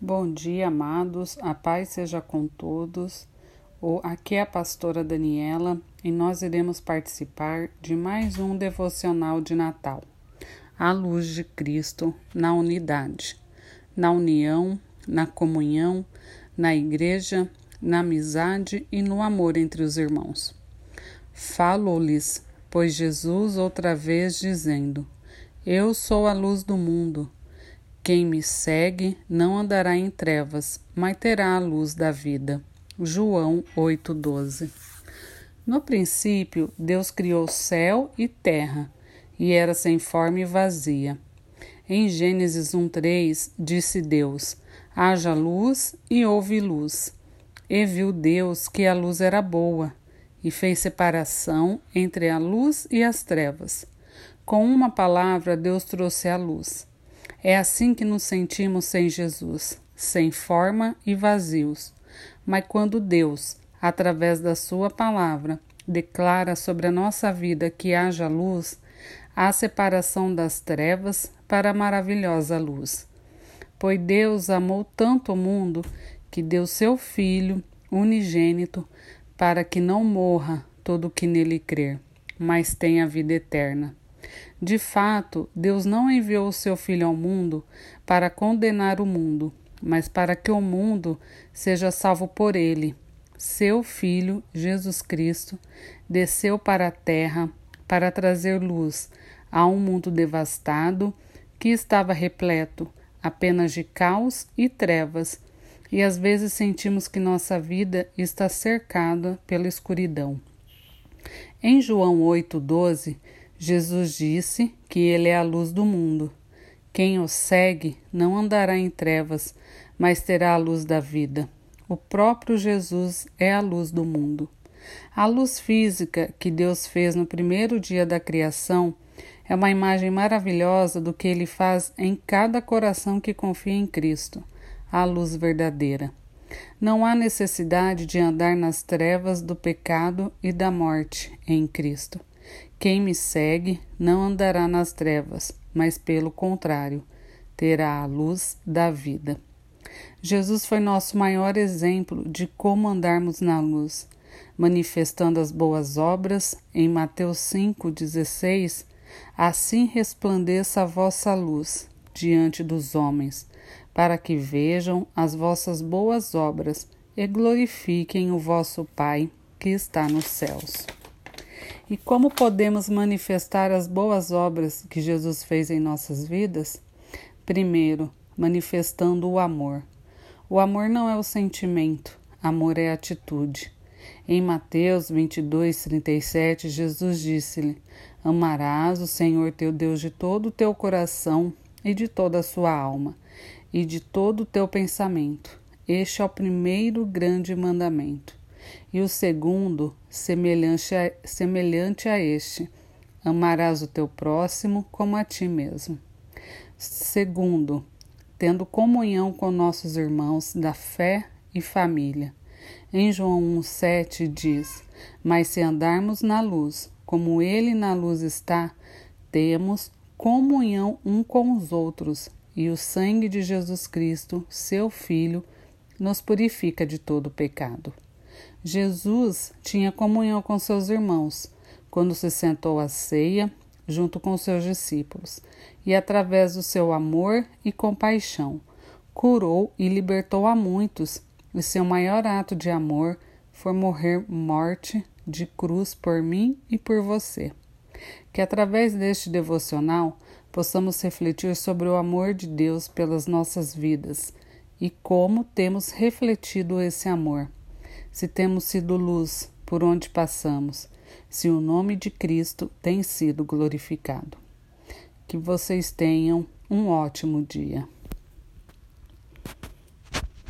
Bom dia, amados. A paz seja com todos. Aqui é a pastora Daniela e nós iremos participar de mais um devocional de Natal. A luz de Cristo na unidade, na união, na comunhão, na igreja, na amizade e no amor entre os irmãos. Falo-lhes, pois Jesus outra vez dizendo: Eu sou a luz do mundo. Quem me segue não andará em trevas, mas terá a luz da vida. João 8:12. No princípio, Deus criou céu e terra, e era sem forma e vazia. Em Gênesis 1:3 disse Deus: Haja luz e houve luz. E viu Deus que a luz era boa, e fez separação entre a luz e as trevas. Com uma palavra, Deus trouxe a luz. É assim que nos sentimos sem Jesus, sem forma e vazios. Mas quando Deus, através da Sua palavra, declara sobre a nossa vida que haja luz, há separação das trevas para a maravilhosa luz. Pois Deus amou tanto o mundo que deu seu Filho unigênito para que não morra todo o que nele crer, mas tenha vida eterna. De fato, Deus não enviou o seu Filho ao mundo para condenar o mundo, mas para que o mundo seja salvo por ele. Seu Filho, Jesus Cristo, desceu para a terra para trazer luz a um mundo devastado que estava repleto apenas de caos e trevas, e às vezes sentimos que nossa vida está cercada pela escuridão. Em João 8,12, Jesus disse que Ele é a luz do mundo. Quem o segue não andará em trevas, mas terá a luz da vida. O próprio Jesus é a luz do mundo. A luz física que Deus fez no primeiro dia da criação é uma imagem maravilhosa do que Ele faz em cada coração que confia em Cristo, a luz verdadeira. Não há necessidade de andar nas trevas do pecado e da morte em Cristo. Quem me segue não andará nas trevas, mas pelo contrário, terá a luz da vida. Jesus foi nosso maior exemplo de como andarmos na luz, manifestando as boas obras em Mateus 5,16. Assim resplandeça a vossa luz diante dos homens, para que vejam as vossas boas obras e glorifiquem o vosso Pai que está nos céus. E como podemos manifestar as boas obras que Jesus fez em nossas vidas? Primeiro, manifestando o amor. O amor não é o sentimento, amor é atitude. Em Mateus 22, 37, Jesus disse-lhe: Amarás o Senhor teu Deus de todo o teu coração e de toda a sua alma e de todo o teu pensamento. Este é o primeiro grande mandamento. E o segundo, semelhante a, semelhante a este: amarás o teu próximo como a ti mesmo. Segundo, tendo comunhão com nossos irmãos da fé e família. Em João 1,7 diz: Mas se andarmos na luz, como Ele na luz está, temos comunhão um com os outros, e o sangue de Jesus Cristo, seu Filho, nos purifica de todo pecado. Jesus tinha comunhão com seus irmãos quando se sentou à ceia junto com seus discípulos e, através do seu amor e compaixão, curou e libertou a muitos. E seu maior ato de amor foi morrer morte de cruz por mim e por você. Que através deste devocional possamos refletir sobre o amor de Deus pelas nossas vidas e como temos refletido esse amor se temos sido luz por onde passamos, se o nome de Cristo tem sido glorificado. Que vocês tenham um ótimo dia.